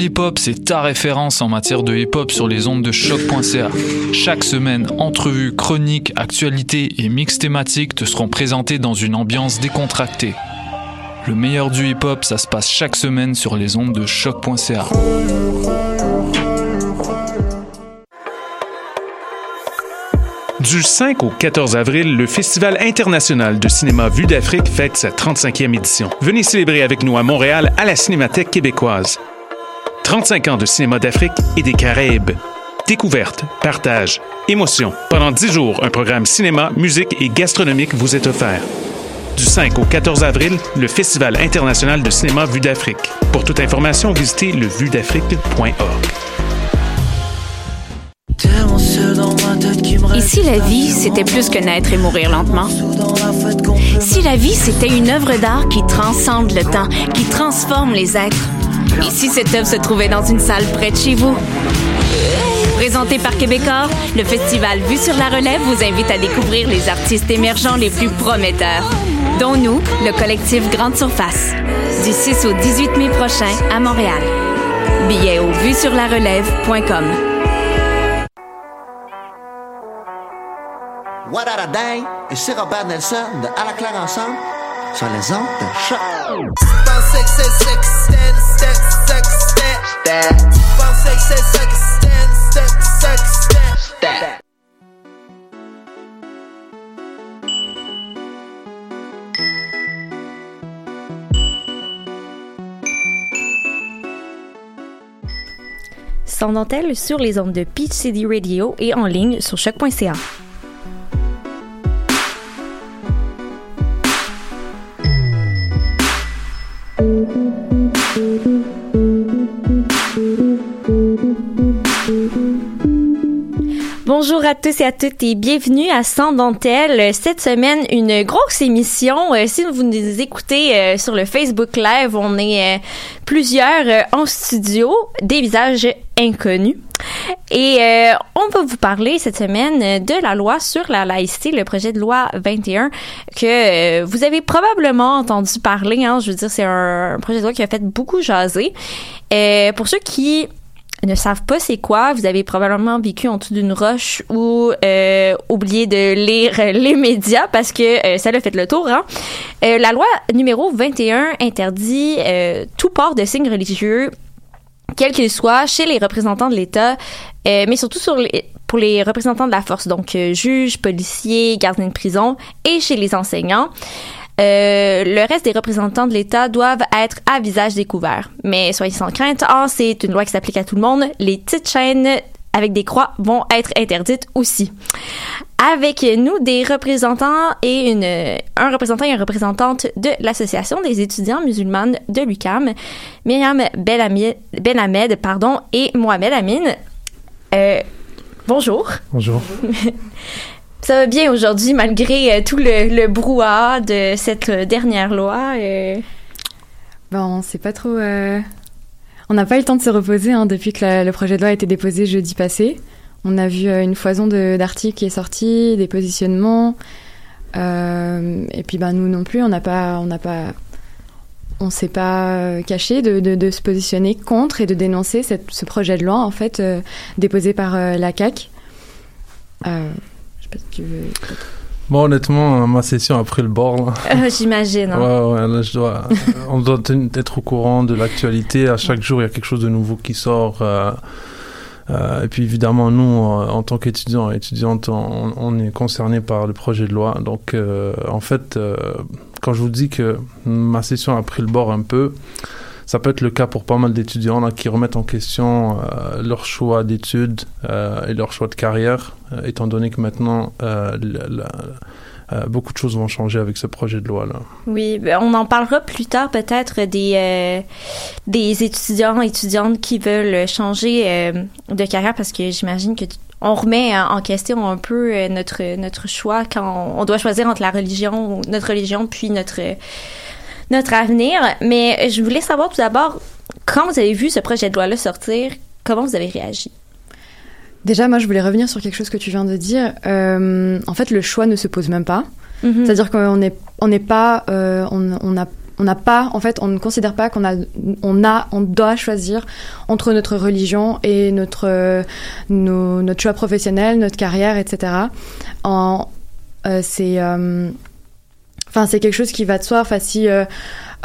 Pool Hip Hop, c'est ta référence en matière de hip hop sur les ondes de choc.ca. Chaque semaine, entrevues, chroniques, actualités et mix thématiques te seront présentés dans une ambiance décontractée. Le meilleur du hip hop, ça se passe chaque semaine sur les ondes de choc.ca. Du 5 au 14 avril, le Festival international de cinéma Vue d'Afrique fête sa 35e édition. Venez célébrer avec nous à Montréal à la Cinémathèque québécoise. 35 ans de cinéma d'Afrique et des Caraïbes. Découverte, partage, émotion. Pendant 10 jours, un programme cinéma, musique et gastronomique vous est offert. Du 5 au 14 avril, le Festival international de cinéma Vue d'Afrique. Pour toute information, visitez levuedafrique.org. Et si la vie, c'était plus que naître et mourir lentement? Si la vie, c'était une œuvre d'art qui transcende le temps, qui transforme les êtres? Et si cette œuvre se trouvait dans une salle près de chez vous? Présenté par Québecor, le festival Vue sur la Relève vous invite à découvrir les artistes émergents les plus prometteurs, dont nous, le collectif Grande Surface, du 6 au 18 mai prochain à Montréal. Billets au vuesurlarelève.com. What et Robert Nelson de À la claire ensemble Sans dentelle sur les ondes de Peach City Radio et en ligne sur choc.ca. Bonjour à tous et à toutes et bienvenue à Sans Dentelle. Cette semaine, une grosse émission. Euh, si vous nous écoutez euh, sur le Facebook Live, on est euh, plusieurs en studio, des visages inconnus. Et on va vous parler cette semaine de la loi sur la laïcité, le projet de loi 21 que vous avez probablement entendu parler. Hein, je veux dire, c'est un, projet de loi qui a fait beaucoup jaser. Pour ceux qui ne savent pas c'est quoi, vous avez probablement vécu en dessous d'une roche ou euh, oublié de lire les médias parce que euh, ça l'a fait le tour. Hein? Euh, la loi numéro 21 interdit euh, tout port de signes religieux, quel qu'il soit, chez les représentants de l'État, euh, mais surtout sur les, pour les représentants de la force, donc juges, policiers, gardiens de prison, et chez les enseignants. Euh, le reste des représentants de l'État doivent être à visage découvert. Mais soyez sans crainte, ah, c'est une loi qui s'applique à tout le monde. Les petites chaînes avec des croix vont être interdites aussi. Avec nous, des représentants et une, un représentant et une représentante de l'Association des étudiants musulmanes de l'UQAM, Myriam Belhamed pardon, et Mohamed Amin. Euh, bonjour. Bonjour. Ça va bien aujourd'hui malgré euh, tout le, le brouhaha de cette euh, dernière loi. euh. Ben, on sait pas trop. On n'a pas eu le temps de se reposer hein, depuis que le projet de loi a été déposé jeudi passé. On a vu une foison d'articles qui est sortie, des positionnements. et puis, ben, nous non plus, on n'a pas, on n'a pas, on s'est pas caché de, de, se positionner contre et de dénoncer ce projet de loi en fait déposé par la CAC. Je sais pas si tu veux. Bon, honnêtement, ma session a pris le bord. Euh, J'imagine. hein. Ouais, ouais, là, je dois, on doit être au courant de l'actualité. À chaque jour, il y a quelque chose de nouveau qui sort. euh, euh, et puis, évidemment, nous, en tant qu'étudiants et étudiantes, on, on est concernés par le projet de loi. Donc, en fait, quand je vous dis que ma session a pris le bord un peu, ça peut être le cas pour pas mal d'étudiants qui remettent en question euh, leur choix d'études euh, et leur choix de carrière, euh, étant donné que maintenant, beaucoup de choses vont changer avec ce projet de loi-là. Oui, ben, on en parlera plus tard peut-être des, euh, des étudiants, étudiantes qui veulent changer de carrière parce que j'imagine que on remet en question un peu notre notre choix quand on, doit choisir entre la religion, notre religion, puis notre notre avenir. Mais je voulais savoir tout d'abord quand vous avez vu ce projet de loi-là sortir, comment vous avez réagi? Déjà, moi, je voulais revenir sur quelque chose que tu viens de dire. Euh, en fait, le choix ne se pose même pas. Mhm. C'est-à-dire qu'on n'est on pas, euh, on on n'a on n'a pas, en fait, on ne considère pas qu'on a, on a, on doit choisir entre notre religion et notre, euh, nos- notre choix professionnel, notre carrière, etc. En, euh, c'est, euh, enfin, c'est quelque chose qui va de soi. Enfin, si euh,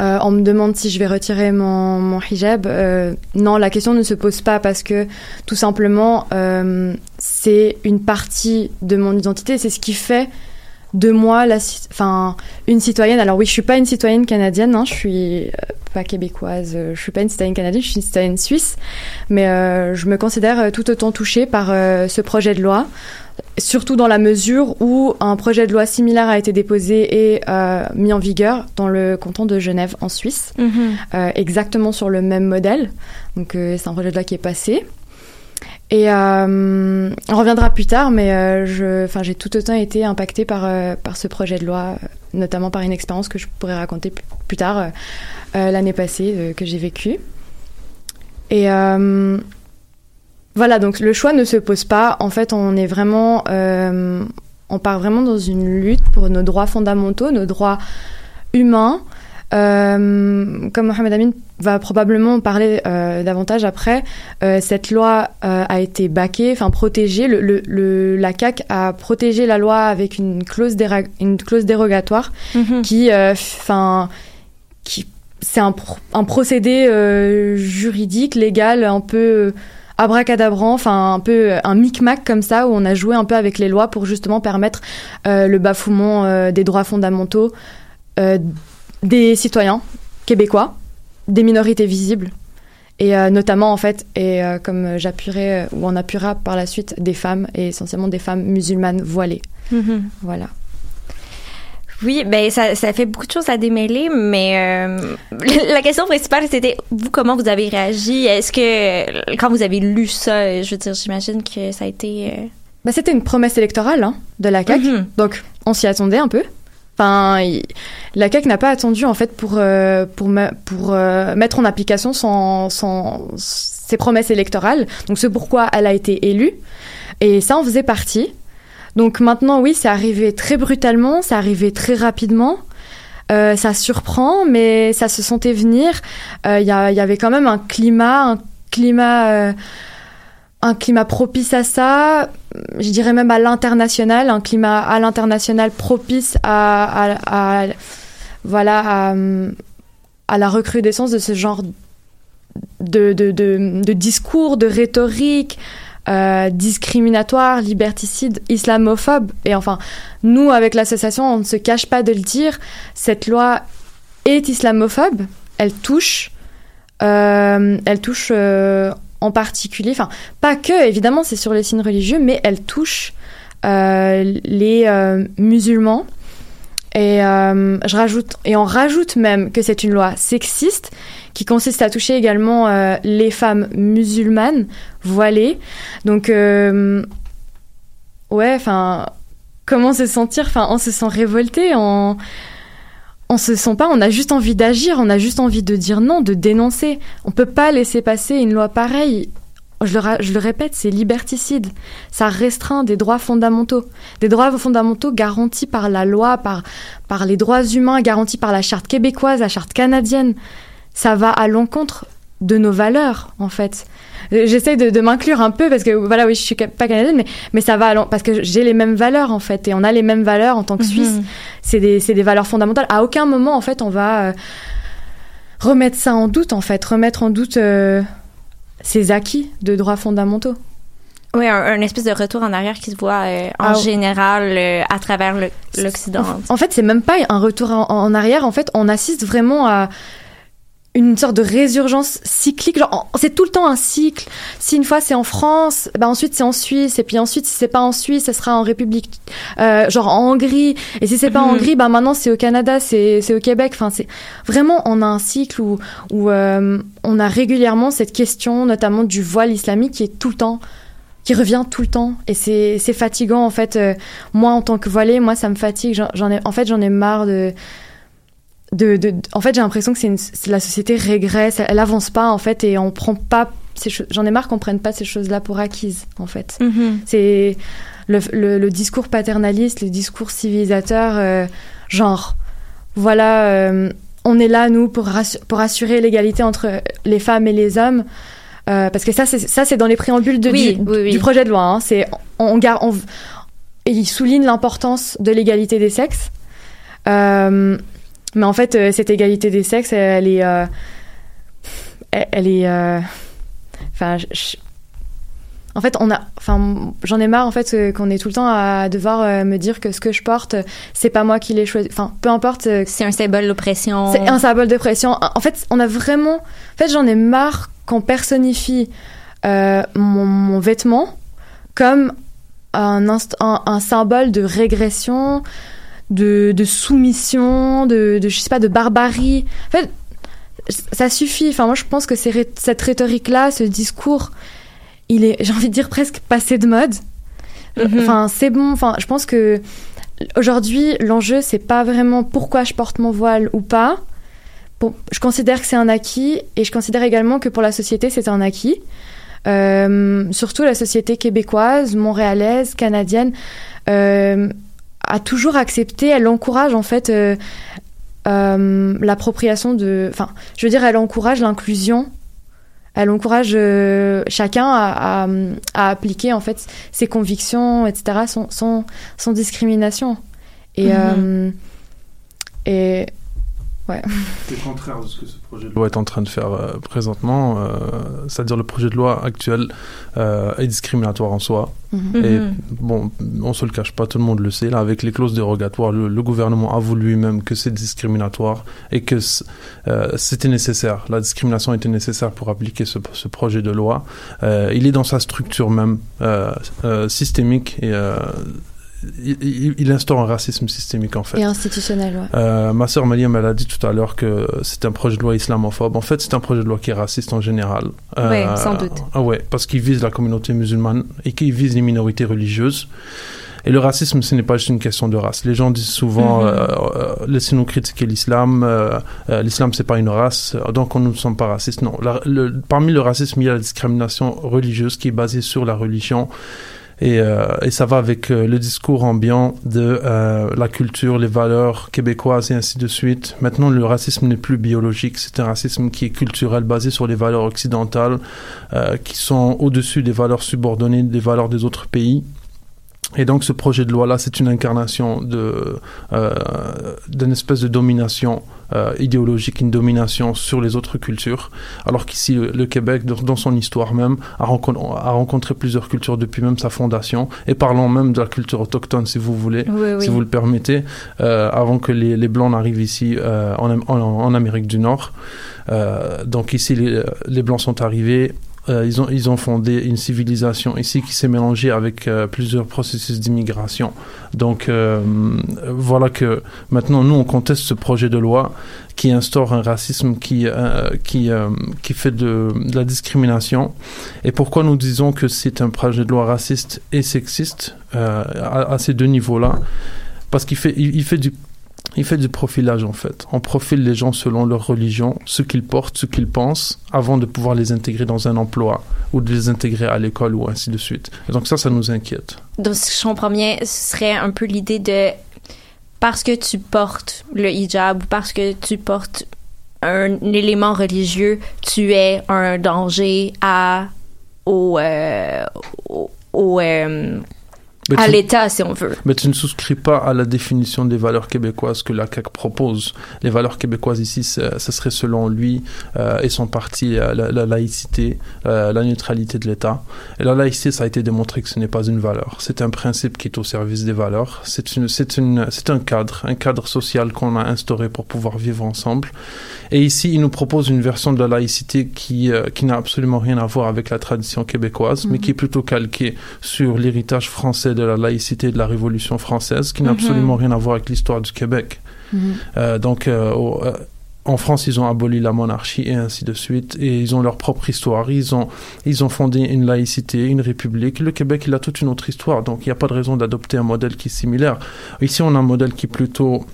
euh, on me demande si je vais retirer mon, hijab, euh, non, la question ne se pose pas parce que tout simplement, c'est une partie de mon identité. C'est ce qui fait de moi enfin, une citoyenne. Alors oui, je suis pas une citoyenne canadienne, hein, je suis pas québécoise, je suis pas une citoyenne canadienne, je suis une citoyenne suisse, mais je me considère tout autant touchée par ce projet de loi, surtout dans la mesure où un projet de loi similaire a été déposé et euh, mis en vigueur dans le canton de Genève en Suisse, euh, exactement sur le même modèle. Donc euh, c'est un projet de loi qui est passé. Et on reviendra plus tard, mais je, j'ai tout autant été impactée par, par ce projet de loi, notamment par une expérience que je pourrais raconter plus, tard l'année passée que j'ai vécue. Et voilà, donc le choix ne se pose pas. En fait, on est vraiment, euh, on part vraiment dans une lutte pour nos droits fondamentaux, nos droits humains. Euh, comme Mohamed Amin va probablement en parler euh, davantage après, euh, cette loi a été baquée, enfin protégée. Le, le, le- la CAC a protégé la loi avec une clause, déra- une clause dérogatoire Mhm. qui, enfin, qui, c'est un, pro- un procédé juridique, légal, un peu abracadabrant, enfin un peu euh, un micmac comme ça où on a joué un peu avec les lois pour justement permettre euh, le bafouement euh, des droits fondamentaux euh, des citoyens québécois, des minorités visibles et notamment en fait et comme j'appuierai ou on appuiera par la suite des femmes et essentiellement des femmes musulmanes voilées. Mhm. Voilà. Oui, ben ça, ça fait beaucoup de choses à démêler, mais euh, la question principale c'était vous comment vous avez réagi? Est-ce que quand vous avez lu ça, je veux dire, j'imagine que ça a été. euh, Bah, c'était une promesse électorale hein, de la CAQ. Mhm. Donc, on s'y attendait un peu. Enfin, il- la CAQ n'a pas attendu en fait pour euh, pour me- pour mettre en application son, son ses promesses électorales. Donc, c'est pourquoi elle a été élue. Et ça en faisait partie. Donc maintenant, oui, c'est arrivé très brutalement, c'est arrivé très rapidement. Euh, ça surprend, mais ça se sentait venir. Euh, Il il y avait quand même un climat, un climat, euh, un climat propice à ça. Je dirais même à l'international, un climat à l'international propice à, voilà, à, la recrudescence de ce genre de discours, de rhétorique euh, discriminatoire, liberticide, islamophobe. Et enfin, nous, avec l'association, on ne se cache pas de le dire, cette loi est islamophobe. Elle touche, euh, elle touche euh, en particulier, enfin, pas que, évidemment, c'est sur les signes religieux, mais elle touche les musulmans. Et euh, je rajoute, et on rajoute même que c'est une loi sexiste qui consiste à toucher également euh, les femmes musulmanes voilées. Donc, euh, ouais, enfin, comment se sentir? Enfin, on se sent révolté, on, on se sent pas, on a juste envie d'agir, on a juste envie de dire non, de dénoncer. On peut pas laisser passer une loi pareille. Je le, ra- je le répète, c'est liberticide. Ça restreint des droits fondamentaux. Des droits fondamentaux garantis par la loi, par, par les droits humains, garantis par la charte québécoise, la charte canadienne. Ça va à l'encontre de nos valeurs, en fait. Euh, J'essaie de, de m'inclure un peu parce que, voilà, oui, je suis pas canadienne, mais, mais ça va parce que j'ai les mêmes valeurs, en fait. Et on a les mêmes valeurs en tant que Suisse. C'est des, c'est des valeurs fondamentales. À aucun moment, en fait, on va euh, remettre ça en doute, en fait. Remettre en doute euh, ces acquis de droits fondamentaux. Oui, un, un espèce de retour en arrière qui se voit euh, en Ah, général euh, à travers l'Occident. En, en fait, c'est même pas un retour en, en arrière. En fait, on assiste vraiment à une sorte de résurgence cyclique. Genre, c'est tout le temps un cycle. Si une fois c'est en France, bah ensuite c'est en Suisse, et puis ensuite si c'est pas en Suisse, ce sera en République, euh, genre en Hongrie. Et si c'est pas en Mhm. Hongrie, bah maintenant c'est au Canada, c'est au Québec. Enfin, c'est vraiment on a un cycle où où euh, on a régulièrement cette question, notamment du voile islamique, qui est tout le temps qui revient tout le temps et c'est fatigant en fait euh, moi en tant que voilée moi ça me fatigue j'en ai en fait j'en ai marre de de, de, en fait j'ai l'impression que c'est une la société régresse elle, elle avance pas en fait et on prend pas ces choses j'en ai marre qu'on prenne pas ces choses là pour acquises en fait Mhm. c'est le, le, le discours paternaliste le discours civilisateur euh, genre voilà euh, on est là nous pour assurer l'égalité entre les femmes et les hommes euh, parce que ça c'est ça c'est dans les préambules de, Oui, du, oui, oui. du projet de loi hein. c'est on, il souligne l'importance de l'égalité des sexes euh, mais en fait, euh, cette égalité des sexes, elle, est, euh, elle, est, euh, enfin, je- en fait, on a, enfin, j'en ai marre en fait qu'on est tout le temps à devoir euh, me dire que ce que je porte, c'est pas moi qui l'ai choisi. Enfin, peu importe. euh, C'est un symbole d'oppression. c'est un symbole de pression. En fait, on a vraiment. En fait, j'en ai marre qu'on personnifie euh, mon, mon vêtement comme un, un symbole de régression, de, de soumission, de, de je sais pas, de barbarie. En fait, ça suffit. Enfin, moi, je pense que ré- cette rhétorique-là, ce discours, il est, j'ai envie de dire presque passé de mode. Mhm. Enfin, c'est bon. Enfin, je pense que aujourd'hui, l'enjeu, c'est pas vraiment pourquoi je porte mon voile ou pas. Je considère que c'est un acquis et je considère également que pour la société, c'est un acquis. Euh, surtout la société québécoise, montréalaise, canadienne, euh, a toujours accepté, elle encourage en fait euh, euh, l'appropriation de. Enfin, je veux dire, elle encourage l'inclusion. Elle encourage euh, chacun à, à, à appliquer en fait ses convictions, etc., sans, sans, sans discrimination. Et, Mhm. euh, et ouais. C'est contraire de ce que ce projet de loi est en train de faire euh, présentement. euh, C'est-à-dire le projet de loi actuel euh, est discriminatoire en soi. Mhm. Et Mhm. bon, on se le cache pas, tout le monde le sait. Là, avec les clauses dérogatoires, le, le gouvernement avoue lui-même que c'est discriminatoire et que euh, c'était nécessaire. La discrimination était nécessaire pour appliquer ce, ce projet de loi. Euh, il est dans sa structure même euh, euh, systémique et euh, il, instaure un racisme systémique en fait. Et institutionnel, ouais. Euh, ma sœur Maliam, elle a dit tout à l'heure que c'est un projet de loi islamophobe. En fait, c'est un projet de loi qui est raciste en général. Euh, Ouais, sans doute. Ah ouais, parce qu'il vise la communauté musulmane et qu'il vise les minorités religieuses. Et le racisme, ce n'est pas juste une question de race. Les gens disent souvent, Mhm. euh, euh, laissez-nous critiquer l'islam. euh, euh, l'islam, c'est pas une race, donc nous ne sommes pas racistes. Non, La- le- parmi le racisme, il y a la discrimination religieuse qui est basée sur la religion. Et, euh, et ça va avec euh, le discours ambiant de euh, la culture, les valeurs québécoises et ainsi de suite. Maintenant, le racisme n'est plus biologique, c'est un racisme qui est culturel, basé sur les valeurs occidentales, qui sont au-dessus des valeurs subordonnées des valeurs des autres pays. Et donc, ce projet de loi-là, c'est une incarnation de euh, d'une espèce de domination euh, idéologique, une domination sur les autres cultures. Alors qu'ici, le, Québec, dans, son histoire même, a, rencon- a rencontré plusieurs cultures depuis même sa fondation. Et parlons même de la culture autochtone, si vous voulez, Oui, oui. si vous le permettez, euh, avant que les, les Blancs n'arrivent ici en, Am- en, en Amérique du Nord. Donc ici, les, les Blancs sont arrivés. Euh, ils, ont, ils ont fondé une civilisation ici qui s'est mélangée avec euh, plusieurs processus d'immigration. Donc euh, voilà que maintenant nous on conteste ce projet de loi qui instaure un racisme qui qui qui fait de, la discrimination. Et pourquoi nous disons que c'est un projet de loi raciste et sexiste à, ces deux niveaux-là? Parce qu'il fait il fait du il fait du profilage en fait. On profile les gens selon leur religion, ce qu'ils portent, ce qu'ils pensent, avant de pouvoir les intégrer dans un emploi ou de les intégrer à l'école ou ainsi de suite. Et donc ça, ça nous inquiète. Donc, si je comprends bien, ce serait un peu l'idée de parce que tu portes le hijab ou parce que tu portes un élément religieux, tu es un danger à au, euh, au, euh, Mais À tu- l'État, si on veut. Mais tu ne souscris pas à la définition des valeurs québécoises que la CAQ propose. Les valeurs québécoises ici, ce serait selon lui euh, et son parti euh, la, la laïcité, euh, la neutralité de l'État. Et la laïcité, ça a été démontré que ce n'est pas une valeur. C'est un principe qui est au service des valeurs. C'est une, c'est une, c'est un cadre, un cadre social qu'on a instauré pour pouvoir vivre ensemble. Et ici, il nous propose une version de la laïcité qui, qui n'a absolument rien à voir avec la tradition québécoise, mais Mhm. qui est plutôt calquée sur l'héritage français de la laïcité de la Révolution française, qui n'a Mhm. absolument rien à voir avec l'histoire du Québec. Mhm. Euh, donc, euh, au- euh, en France, ils ont aboli la monarchie et ainsi de suite, et ils ont leur propre histoire. Ils ont, ils ont fondé une laïcité, une république. Le Québec, il a toute une autre histoire, donc il n'y a pas de raison d'adopter un modèle qui est similaire. Ici, on a un modèle qui est plutôt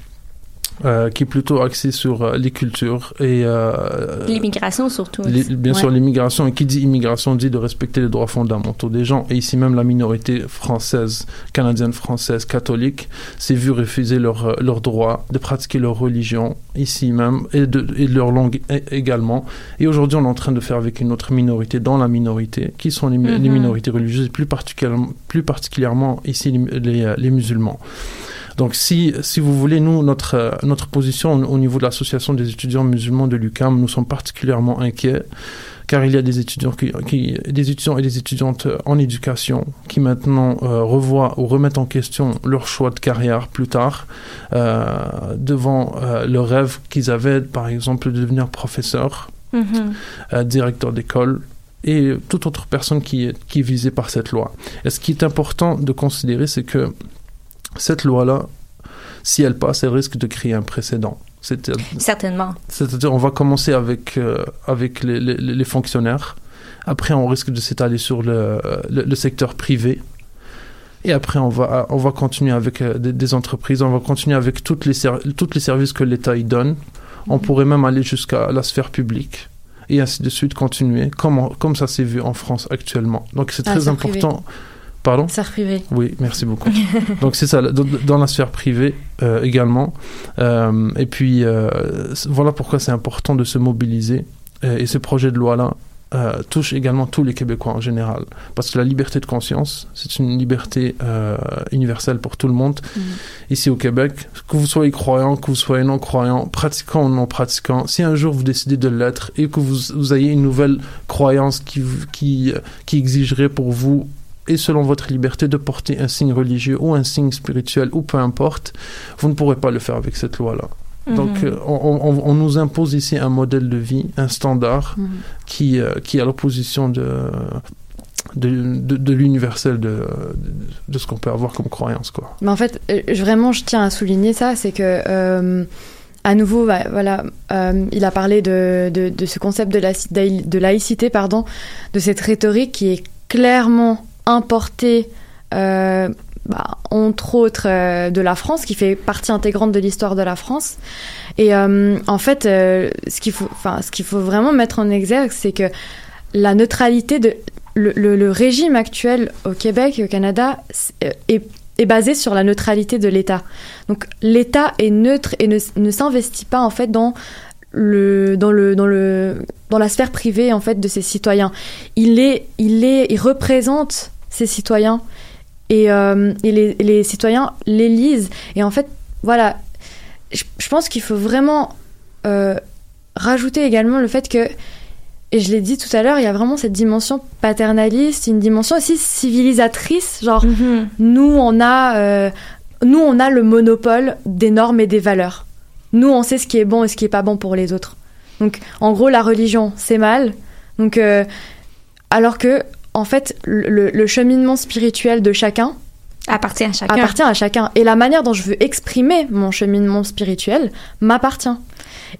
euh, qui est plutôt axé sur euh, les cultures et euh, L'immigration, surtout. les- bien Ouais. sûr l'immigration. Et qui dit immigration dit de respecter les droits fondamentaux des gens. Et ici même la minorité française, canadienne française, catholique, s'est vue refuser leur, euh, leur droit de pratiquer leur religion ici même et de, et leur langue également. Et aujourd'hui on est en train de faire avec une autre minorité dans la minorité, qui sont les, Mhm. minorités religieuses, plus particulièrement, plus particulièrement ici les, les, euh, les musulmans. Donc, si, si vous voulez, nous, notre, euh, notre position au, au niveau de l'association des étudiants musulmans de l'UCAM, nous sommes particulièrement inquiets, car il y a des étudiants, qui, qui- des étudiants et des étudiantes en éducation qui maintenant euh, revoient ou remettent en question leur choix de carrière plus tard, euh, devant euh, le rêve qu'ils avaient, par exemple, de devenir professeur, Mhm. euh, directeur d'école et toute autre personne qui est, qui est visée par cette loi. Et ce qui est important de considérer, c'est que cette loi-là, si elle passe, elle risque de créer un précédent. C'est- Certainement. C'est-à-dire, on va commencer avec, euh, avec les, les- les fonctionnaires. Après, on risque de s'étaler sur le, le, le secteur privé. Et après, on va, on va continuer avec euh, des, des entreprises, on va continuer avec toutes les, toutes les services que l'État y donne. On pourrait même aller jusqu'à la sphère publique. Et ainsi de suite, continuer, comme, on- comme ça s'est vu en France actuellement. Donc, c'est Ah, très privée. Pardon Sphère privée. oui, merci beaucoup. Donc c'est ça, dans, la sphère privée euh, également. Euh, et puis euh, voilà pourquoi c'est important de se mobiliser. Et ce projet de loi-là touche également tous les Québécois en général. Parce que la liberté de conscience, c'est une liberté universelle pour tout le monde. Mhm. Ici au Québec, que vous soyez croyant, que vous soyez non-croyant, pratiquant ou non pratiquant, si un jour vous décidez de l'être et que vous, vous ayez une nouvelle croyance qui, qui exigerait pour vous et selon votre liberté de porter un signe religieux ou un signe spirituel ou peu importe, vous ne pourrez pas le faire avec cette loi-là. Donc Mhm. euh, on, on- on nous impose ici un modèle de vie, un standard Mhm. qui, euh, qui est à l'opposition de, de, de, de l'universel de, de, ce qu'on peut avoir comme croyance. Quoi. Mais en fait, euh, je- vraiment, je tiens à souligner ça, c'est que, euh, à nouveau, bah, voilà, euh, il a parlé de, de, de ce concept de, la, de laïcité, pardon, de cette rhétorique qui est clairement importée, euh, bah, entre autres, euh, de la France, qui fait partie intégrante de l'histoire de la France. Et euh, en fait, euh, ce qu'il faut, ce faut vraiment mettre en exergue, c'est que la neutralité de le, régime actuel au Québec et au Canada est, est basé sur la neutralité de l'État. Donc l'État est neutre et ne, ne s'investit pas en fait dans le dans le dans le dans la sphère privée en fait de ses citoyens. Il est il est il représente ses citoyens et, euh, et les, les citoyens l'élisent et en fait voilà je, je pense qu'il faut vraiment euh, rajouter également le fait que et je l'ai dit tout à l'heure, il y a vraiment cette dimension paternaliste, une dimension aussi civilisatrice. Genre, Mhm. nous, on a, euh, nous, on a le monopole des normes et des valeurs. Nous, on sait ce qui est bon et ce qui est pas bon pour les autres. Donc, en gros, la religion, c'est mal. Donc, euh, alors que, en fait, le, le cheminement spirituel de chacun Appartient à chacun. appartient à chacun. Et la manière dont je veux exprimer mon cheminement spirituel m'appartient.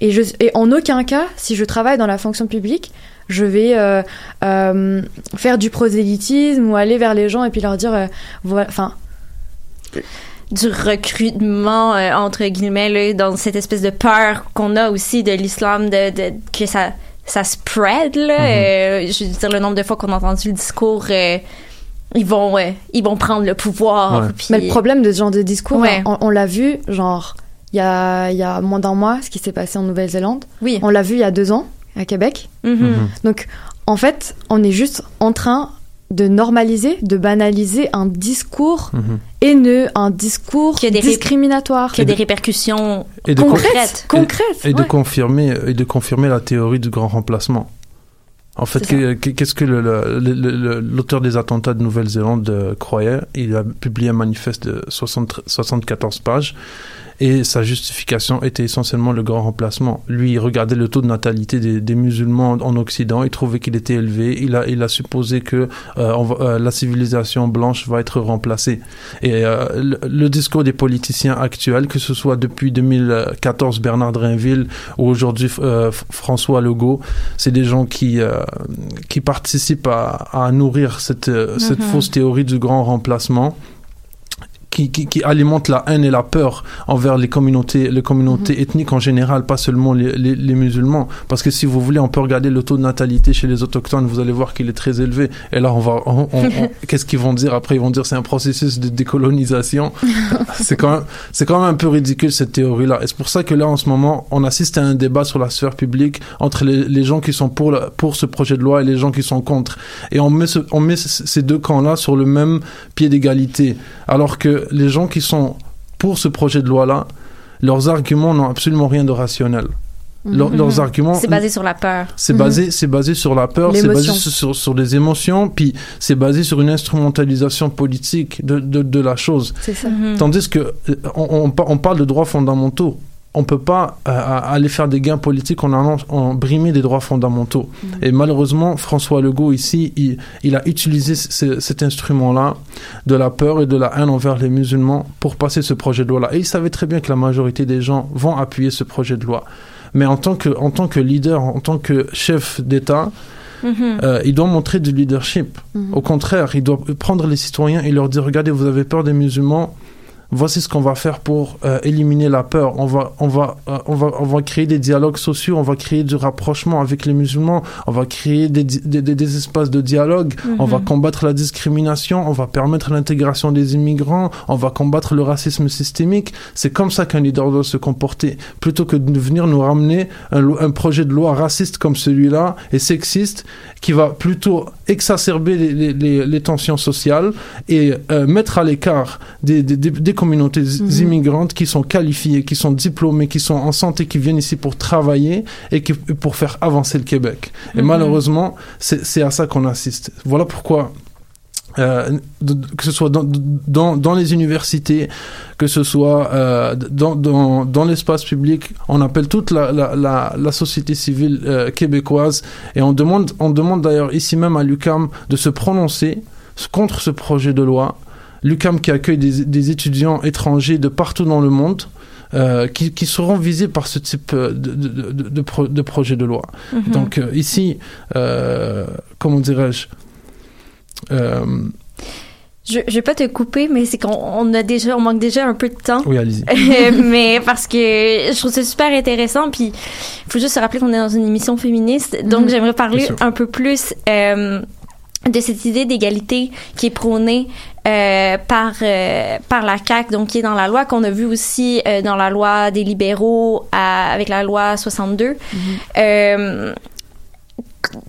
Et, je, et en aucun cas, si je travaille dans la fonction publique, je vais euh, euh, faire du prosélytisme ou aller vers les gens et puis leur dire, euh, voilà, enfin, du recrutement euh, entre guillemets là, dans cette espèce de peur qu'on a aussi de l'islam de, de- que ça ça spread là Euh, je veux dire le nombre de fois qu'on a entendu le discours euh, ils vont euh, ils vont prendre le pouvoir Ouais. puis- mais le problème de ce genre de discours, Ouais. on, on l'a vu, genre, il y a, il y a moins d'un mois, ce qui s'est passé en Nouvelle-Zélande. oui On l'a vu il y a deux ans, à Québec. Mhm. Donc, en fait, on est juste en train de normaliser, de banaliser un discours Mhm. haineux, un discours Qui a des discriminatoire, Qui a des répercussions Et de, concrètes. concrètes. et de ouais. confirmer et de confirmer la théorie du grand remplacement. En fait, que- qu'est-ce que l'auteur des attentats de Nouvelle-Zélande euh, croyait? Il a publié un manifeste de 60 74 pages et sa justification était essentiellement le grand remplacement. Lui, il regardait le taux de natalité des, des musulmans en Occident, il trouvait qu'il était élevé, il a, il a supposé que euh, on va- euh, la civilisation blanche va être remplacée. Et euh, le, le discours des politiciens actuels, que ce soit depuis 2014 Bernard Drinville ou aujourd'hui euh, François Legault, c'est des gens qui euh, qui participent à, à nourrir cette euh, cette Mhm. fausse théorie du grand remplacement. Qui, qui, qui alimente la haine et la peur envers les communautés, les communautés ethniques en général, pas seulement les, les, les musulmans. Parce que si vous voulez, on peut regarder le taux de natalité chez les autochtones, vous allez voir qu'il est très élevé. Et là, on va, on- on- on- qu'est-ce qu'ils vont dire après? Ils vont dire c'est un processus de décolonisation. c'est quand même, c'est quand même un peu ridicule cette théorie-là. Et c'est pour ça que là, en ce moment, on assiste à un débat sur la sphère publique entre les, les gens qui sont pour, la- pour ce projet de loi et les gens qui sont contre. Et on met, ce- on met ces deux camps-là sur le même pied d'égalité. Alors que les gens qui sont pour ce projet de loi-là, leurs arguments n'ont absolument rien de rationnel. Leur- Mhm. Leurs arguments, C'est basé sur la peur. c'est Mhm. basé, c'est basé sur la peur, c'est basé sur, sur, des émotions, puis c'est basé sur une instrumentalisation politique de, de, de la chose. C'est ça. Mhm. Tandis que euh, on, on, pa- on parle de droits fondamentaux. On peut pas euh, aller faire des gains politiques en allant en brimer des droits fondamentaux. Et malheureusement, François Legault ici, il, il a utilisé ce- cet instrument-là de la peur et de la haine envers les musulmans pour passer ce projet de loi-là. Et il savait très bien que la majorité des gens vont appuyer ce projet de loi. Mais en tant que, en tant que leader, en tant que chef d'État, Mhm. euh, il doit montrer du leadership. Mhm. Au contraire, il doit prendre les citoyens et leur dire regardez, vous avez peur des musulmans. Voici ce qu'on va faire pour euh, éliminer la peur. On va, on va, euh, on va, on va créer des dialogues sociaux. On va créer du rapprochement avec les musulmans. On va créer des, des, des- des espaces de dialogue. On va Mhm. combattre la discrimination. On va permettre l'intégration des immigrants. On va combattre le racisme systémique. C'est comme ça qu'un leader doit se comporter, plutôt que de venir nous ramener un, un projet de loi raciste comme celui-là et sexiste qui va plutôt exacerber les, les- les- les tensions sociales et euh, mettre à l'écart des, des- des- des communautés Mhm. immigrantes qui sont qualifiées, qui sont diplômées, qui sont en santé, qui viennent ici pour travailler et qui, pour faire avancer le Québec. Et Mhm. malheureusement, c'est c'est à ça qu'on assiste. Voilà pourquoi euh, que ce soit dans, dans, dans les universités, que ce soit euh, dans, dans, dans l'espace public, on appelle toute la, la, la, la société civile euh, québécoise et on demande, on demande d'ailleurs ici même à l'UCAM de se prononcer contre ce projet de loi. L'UCAM qui accueille des, des étudiants étrangers de partout dans le monde. euh, qui, qui seront visés par ce type de, de, de, de, pro- de projet de loi. Mhm. Donc euh, ici, euh, comment dirais-je euh, Je, je vais pas te couper, mais c'est qu'on on a déjà, on manque déjà un peu de temps. Oui, allez-y. mais parce que je trouve ça super intéressant, puis il faut juste se rappeler qu'on est dans une émission féministe, donc Mhm. j'aimerais parler un peu plus euh, de cette idée d'égalité qui est prônée euh, par euh, par la CAC, donc qui est dans la loi qu'on a vu aussi euh, dans la loi des libéraux à- avec la loi 62. Euh, c-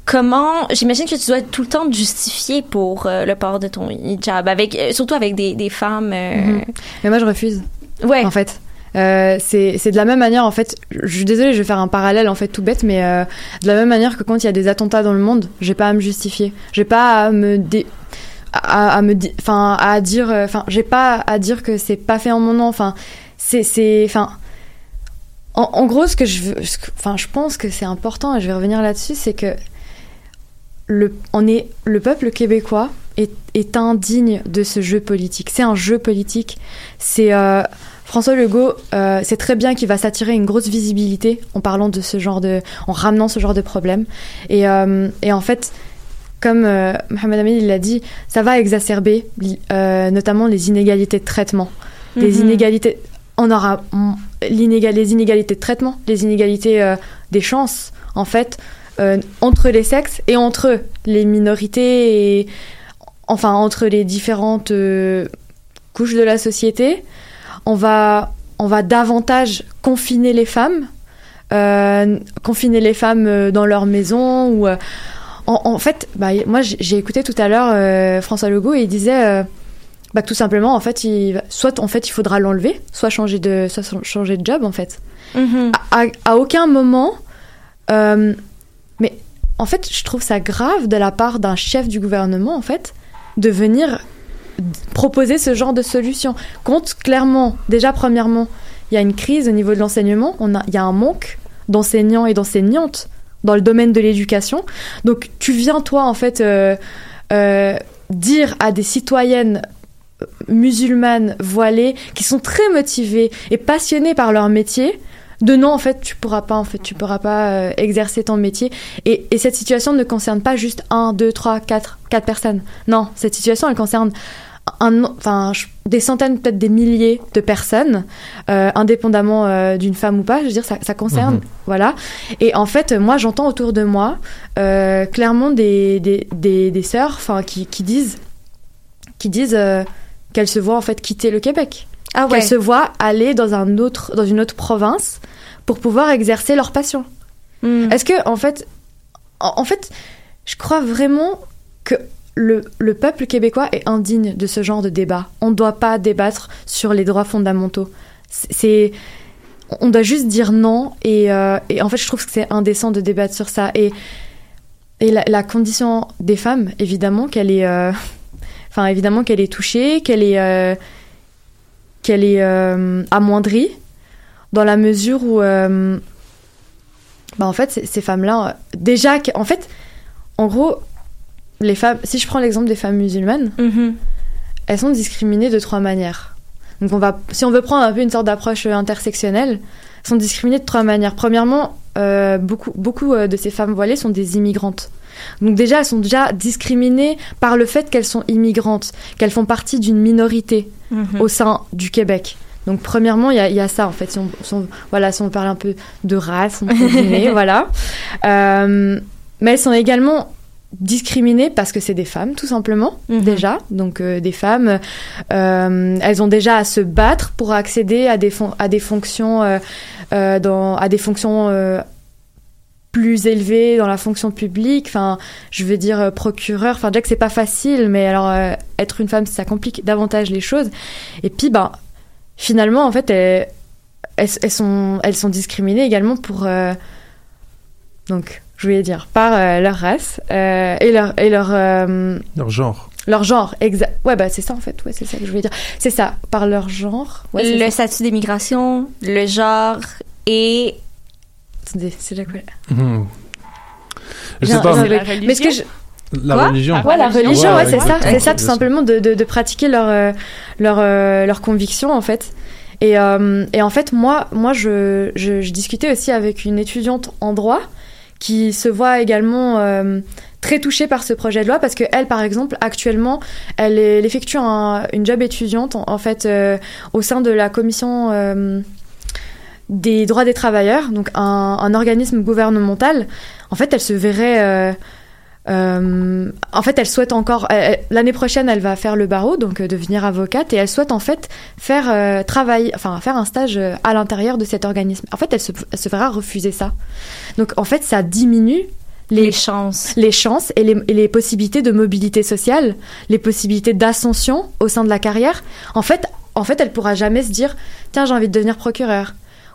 comment j'imagine que tu dois tout le temps te justifier pour euh, le port de ton hijab avec euh, surtout avec des, des femmes euh, Mhm. Mais moi, je refuse. ouais en fait. C'est de la même manière en fait je suis désolée je vais faire un parallèle en fait tout bête mais de la même manière que quand il y a des attentats dans le monde j'ai pas à me justifier j'ai pas à me dé- à, à me enfin à dire enfin j'ai pas à dire que c'est pas fait en mon nom enfin c'est c'est enfin en, en gros ce que je veux ce que- enfin je pense que c'est important et je vais revenir là-dessus c'est que le on est le peuple québécois est, est indigne de ce jeu politique c'est un jeu politique c'est euh, François Legault, euh, c'est très bien qu'il va s'attirer une grosse visibilité en parlant de ce genre de, en ramenant ce genre de problème. Et, euh, et en fait, comme euh, Mohamed Amin l'a dit, ça va exacerber notamment les inégalités de traitement. Les Mhm. inégalités, on aura les inégalités de traitement, les inégalités euh, des chances, en fait, euh, entre les sexes et entre les minorités et enfin entre les différentes euh, couches de la société. On va, on va davantage confiner les femmes, confiner les femmes dans leur maison ou en, fait, bah, moi j'ai écouté tout à l'heure François Legault et il disait bah, tout simplement en fait, il, soit en fait il faudra l'enlever, soit changer de, soit changer de job en fait. Mhm. À, à aucun moment, euh, mais en fait, je trouve ça grave de la part d'un chef du gouvernement en fait de venir proposer ce genre de solution. Compte clairement, déjà premièrement, il y a une crise au niveau de l'enseignement, on a, il y a un manque d'enseignants et d'enseignantes dans le domaine de l'éducation. Donc tu viens toi en fait euh, euh, dire à des citoyennes musulmanes voilées qui sont très motivées et passionnées par leur métier de non en fait tu pourras pas en fait tu pourras pas euh, exercer ton métier et, et cette situation ne concerne pas juste un deux trois quatre quatre personnes non cette situation elle concerne un, enfin, des centaines, peut-être des milliers de personnes, euh, indépendamment euh, d'une femme ou pas. Je veux dire, ça, ça concerne, Mhm. voilà. Et en fait, moi, j'entends autour de moi clairement des des des, des sœurs, qui, qui disent qui disent qu'elles se voient en fait quitter le Québec, Ah ouais. qu'elles se voient aller dans un autre dans une autre province pour pouvoir exercer leur passion. Mm. Est-ce que, en fait, en, en fait, je crois vraiment que le, le peuple québécois est indigne de ce genre de débat. On ne doit pas débattre sur les droits fondamentaux. C'est, c'est- on doit juste dire non. Et, euh, et en fait, je trouve que c'est indécent de débattre sur ça. Et, et la, la condition des femmes, évidemment, qu'elle est, euh, enfin, évidemment qu'elle est touchée, qu'elle est, euh, qu'elle est euh, amoindrie, dans la mesure où euh, bah en fait, ces, ces femmes-là, déjà, en fait, en gros, les femmes, si je prends l'exemple des femmes musulmanes, Mhm. elles sont discriminées de trois manières. Donc, on va, si on veut prendre un peu une sorte d'approche intersectionnelle, elles sont discriminées de trois manières. Premièrement, beaucoup, beaucoup de ces femmes voilées sont des immigrantes. Donc déjà, elles sont déjà discriminées par le fait qu'elles sont immigrantes, qu'elles font partie d'une minorité Mhm. au sein du Québec. Donc premièrement, il y a, il y a ça en fait. Si on, si on- voilà, si on parle un peu de race, entre guillemets, voilà. Euh, mais elles sont également discriminées parce que c'est des femmes, tout simplement, Mhm. déjà. Donc euh, des femmes, euh, elles ont déjà à se battre pour accéder à des, fon- à des fonctions, dans, à des fonctions plus élevées dans la fonction publique. Enfin, je veux dire euh, procureur. Enfin, déjà que c'est pas facile, mais alors euh, être une femme, ça complique davantage les choses. Et puis, ben, finalement, en fait, elles, elles, elles sont, elles sont discriminées également pour. euh, donc, je voulais dire, par euh, leur race euh, et leur, et leur, euh, Leur genre. leur genre. Exa ouais, bah, c'est ça, en fait. Ouais, c'est ça que je voulais dire. C'est ça, par leur genre. Ouais, le ça. statut d'immigration, le genre et Attendez, c'est la. Je sais pas, mais que je, la Quoi religion. Ouais, la religion, Ouais, ouais, c'est ça, c'est ça, tout simplement de, de, de pratiquer leur, euh, leur, euh, leur conviction en fait. Et, euh, et en fait, moi, moi je, je, je discutais aussi avec une étudiante en droit qui se voit également euh, très touchée par ce projet de loi parce que elle, par exemple, actuellement, elle, est- elle effectue un, une job étudiante en, en fait euh, au sein de la commission euh, des droits des travailleurs, donc un, un organisme gouvernemental. En fait, elle se verrait euh, euh, en fait, elle souhaite encore l'année prochaine, elle va faire le barreau, donc euh, devenir avocate, et elle souhaite en fait faire euh, travailler, enfin faire un stage à l'intérieur de cet organisme. En fait, elle se, elle se verra refuser ça. Donc en fait, ça diminue les, les chances. les chances et les, et les possibilités de mobilité sociale, les possibilités d'ascension au sein de la carrière. En fait, en fait, elle pourra jamais se dire tiens, j'ai envie de devenir procureur.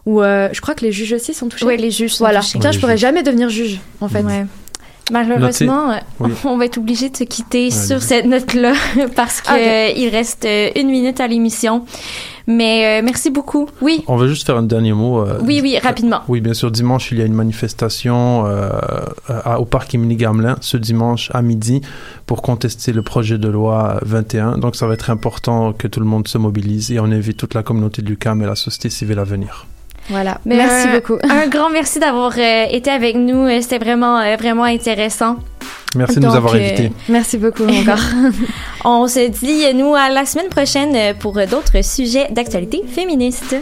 Ou euh, je crois que les juges aussi sont touchés. Oui, les juges sont voilà. touchés. Tiens, Ouais, je pourrais juges. jamais devenir juge, en fait. Ouais. Malheureusement, euh, Oui. on va être obligé de se quitter sur cette note-là parce Ah, ok. euh, reste une minute à l'émission. Mais euh, merci beaucoup. Oui, On va juste faire un dernier mot. euh, oui, oui, rapidement. Oui, bien sûr. Dimanche, il y a une manifestation euh, à- au parc Émilie Gamelin ce dimanche à midi pour contester le projet de loi 21. Donc, ça va être important que tout le monde se mobilise et on invite toute la communauté de l'UQAM et la société civile à venir. Voilà. Mais, Merci beaucoup. Un grand merci d'avoir euh, été avec nous. Euh, C'était vraiment, euh, vraiment intéressant. Merci de Donc, nous avoir euh, invités. Merci beaucoup encore. On se dit, nous, à la semaine prochaine pour d'autres sujets d'actualité féministe.